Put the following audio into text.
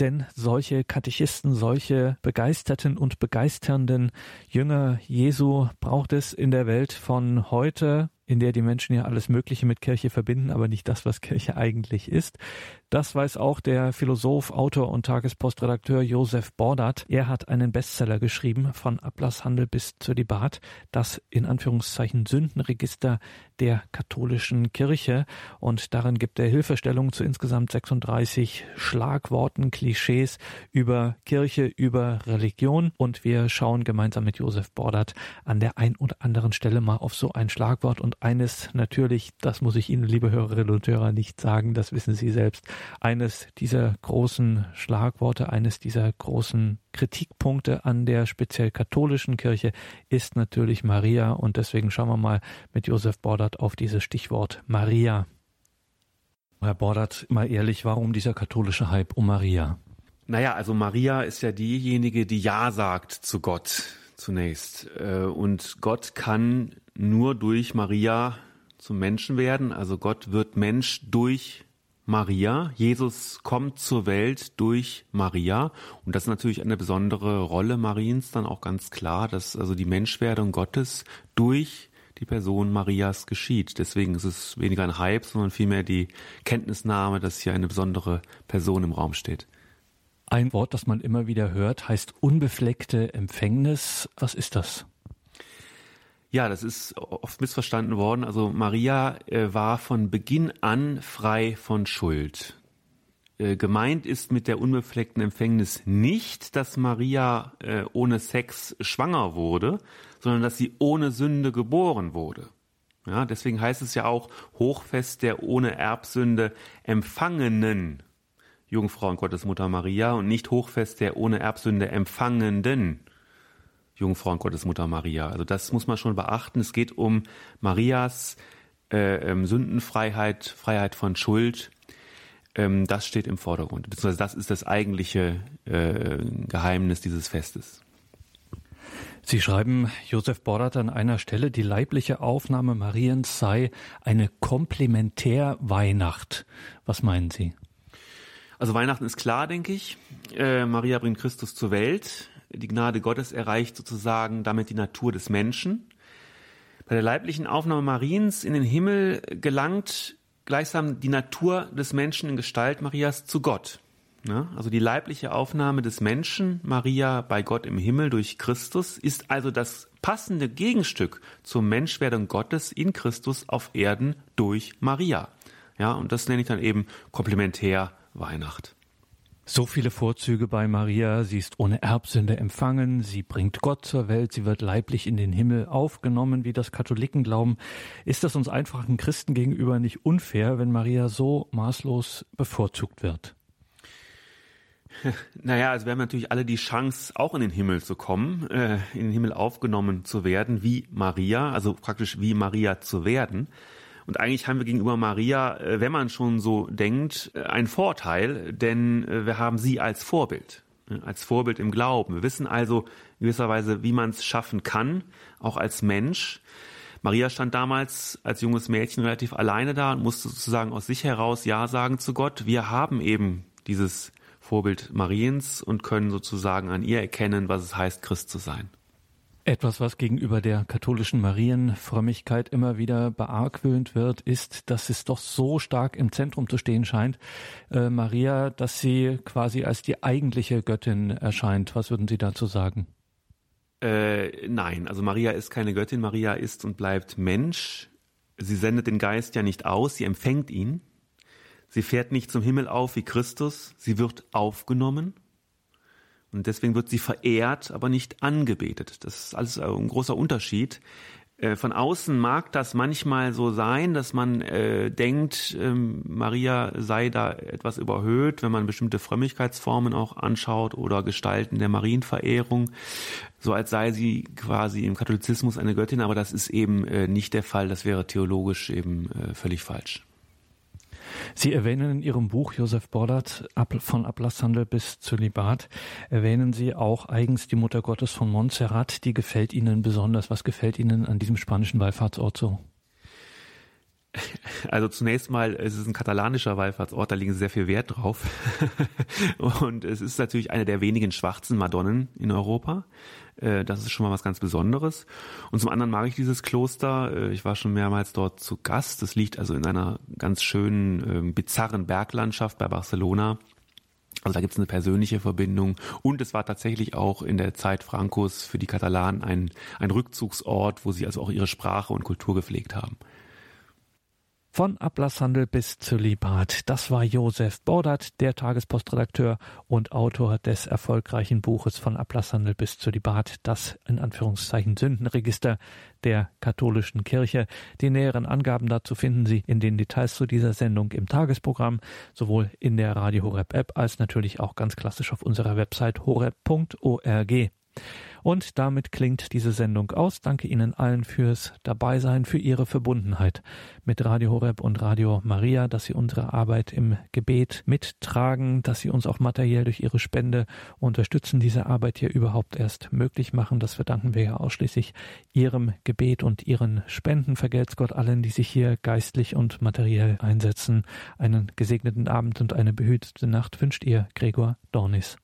Denn solche Katechisten, solche begeisterten und begeisternden Jünger Jesu braucht es in der Welt von heute, in der die Menschen ja alles Mögliche mit Kirche verbinden, aber nicht das, was Kirche eigentlich ist. Das weiß auch der Philosoph, Autor und Tagespostredakteur Josef Bordat. Er hat einen Bestseller geschrieben, von Ablasshandel bis Zölibat, das in Anführungszeichen Sündenregister der katholischen Kirche. Und darin gibt er Hilfestellungen zu insgesamt 36 Schlagworten, Klischees über Kirche, über Religion. Und wir schauen gemeinsam mit Josef Bordat an der ein oder anderen Stelle mal auf so ein Schlagwort. Und eines natürlich, das muss ich Ihnen, liebe Hörerinnen und Hörer, nicht sagen, das wissen Sie selbst eines dieser großen Schlagworte, eines dieser großen Kritikpunkte an der speziell katholischen Kirche ist natürlich Maria und deswegen schauen wir mal mit Josef Bordert auf dieses Stichwort Maria. Herr Bordert, mal ehrlich, warum dieser katholische Hype um Maria? Naja, also Maria ist ja diejenige, die Ja sagt zu Gott zunächst. Äh, und Gott kann nur durch Maria zum Menschen werden. Also Gott wird Mensch durch Maria. Jesus kommt zur Welt durch Maria. Und das ist natürlich eine besondere Rolle Mariens dann auch ganz klar, dass also die Menschwerdung Gottes durch die Person Marias geschieht. Deswegen ist es weniger ein Hype, sondern vielmehr die Kenntnisnahme, dass hier eine besondere Person im Raum steht. Ein Wort, das man immer wieder hört, heißt unbefleckte Empfängnis. Was ist das? Ja, das ist oft missverstanden worden. Also Maria äh, war von Beginn an frei von Schuld. Äh, gemeint ist mit der unbefleckten Empfängnis nicht, dass Maria äh, ohne Sex schwanger wurde, sondern dass sie ohne Sünde geboren wurde. Ja, deswegen heißt es ja auch Hochfest der ohne Erbsünde empfangenen Jungfrau und Gottesmutter Maria und nicht Hochfest der ohne Erbsünde empfangenden Jungfrau und Gottesmutter Maria. Also das muss man schon beachten. Es geht um Marias äh, ähm, Sündenfreiheit, Freiheit von Schuld. Ähm, das steht im Vordergrund. Beziehungsweise das ist das eigentliche äh, Geheimnis dieses Festes. Sie schreiben, Josef Bordert an einer Stelle, die leibliche Aufnahme Mariens sei eine Komplementärweihnacht. Was meinen Sie? Also Weihnachten ist klar, denke ich. Äh, Maria bringt Christus zur Welt. Die Gnade Gottes erreicht sozusagen damit die Natur des Menschen. Bei der leiblichen Aufnahme Mariens in den Himmel gelangt gleichsam die Natur des Menschen in Gestalt Marias zu Gott. Ja, also die leibliche Aufnahme des Menschen, Maria bei Gott im Himmel durch Christus, ist also das passende Gegenstück zur Menschwerdung Gottes in Christus auf Erden durch Maria. Ja, und das nenne ich dann eben komplementär Weihnacht. So viele Vorzüge bei Maria. Sie ist ohne Erbsünde empfangen. Sie bringt Gott zur Welt. Sie wird leiblich in den Himmel aufgenommen, wie das Katholiken glauben. Ist das uns einfachen Christen gegenüber nicht unfair, wenn Maria so maßlos bevorzugt wird? Naja, also wir haben natürlich alle die Chance, auch in den Himmel zu kommen, äh, in den Himmel aufgenommen zu werden, wie Maria, also praktisch wie Maria zu werden. Und eigentlich haben wir gegenüber Maria, äh, wenn man schon so denkt, äh, einen Vorteil, denn äh, wir haben sie als Vorbild, als Vorbild im Glauben. Wir wissen also gewisserweise, wie man es schaffen kann, auch als Mensch. Maria stand damals als junges Mädchen relativ alleine da und musste sozusagen aus sich heraus Ja sagen zu Gott. Wir haben eben dieses Vorbild Mariens und können sozusagen an ihr erkennen, was es heißt, Christ zu sein. Etwas, was gegenüber der katholischen Marienfrömmigkeit immer wieder beargwöhnt wird, ist, dass es doch so stark im Zentrum zu stehen scheint, äh, Maria, dass sie quasi als die eigentliche Göttin erscheint. Was würden Sie dazu sagen? Äh, nein, also Maria ist keine Göttin, Maria ist und bleibt Mensch. Sie sendet den Geist ja nicht aus, sie empfängt ihn. Sie fährt nicht zum Himmel auf wie Christus, sie wird aufgenommen und deswegen wird sie verehrt, aber nicht angebetet. Das ist alles ein großer Unterschied. Äh, von außen mag das manchmal so sein, dass man äh, denkt, ähm, Maria sei da etwas überhöht, wenn man bestimmte Frömmigkeitsformen auch anschaut oder Gestalten der Marienverehrung, so als sei sie quasi im Katholizismus eine Göttin, aber das ist eben äh, nicht der Fall, das wäre theologisch eben äh, völlig falsch. Sie erwähnen in Ihrem Buch Josef Bordert von Ablasshandel bis Zölibat, erwähnen Sie auch eigens die Mutter Gottes von Montserrat. Die gefällt Ihnen besonders. Was gefällt Ihnen an diesem spanischen Wallfahrtsort so? Also zunächst mal, es ist ein katalanischer Wallfahrtsort, da liegen sehr viel Wert drauf. Und es ist natürlich eine der wenigen schwarzen Madonnen in Europa. Äh, das ist schon mal was ganz Besonderes. Und zum anderen mag ich dieses Kloster. Äh, ich war schon mehrmals dort zu Gast. Das liegt also in einer ganz schönen, ähm, bizarren Berglandschaft bei Barcelona. Also da gibt es eine persönliche Verbindung und es war tatsächlich auch in der Zeit Francos für die Katalanen ein, ein Rückzugsort, wo sie also auch ihre Sprache und Kultur gepflegt haben. Von Ablasshandel bis Zölibat. Das war Josef Bordert, der Tagespostredakteur und Autor des erfolgreichen Buches von Ablasshandel bis Zölibat, das in Anführungszeichen Sündenregister der katholischen Kirche. Die näheren Angaben dazu finden Sie in den Details zu dieser Sendung im Tagesprogramm, sowohl in der Radio Horeb App als natürlich auch ganz klassisch auf unserer Website horeb.org. Und damit klingt diese Sendung aus. Danke Ihnen allen fürs Dabeisein, für Ihre Verbundenheit mit Radio Horeb und Radio Maria, dass Sie unsere Arbeit im Gebet mittragen, dass Sie uns auch materiell durch Ihre Spende unterstützen, diese Arbeit hier überhaupt erst möglich machen. Das verdanken wir ja ausschließlich Ihrem Gebet und Ihren Spenden. Vergelt's Gott allen, die sich hier geistlich und materiell einsetzen. Einen gesegneten Abend und eine behütete Nacht wünscht Ihr Gregor Dornis.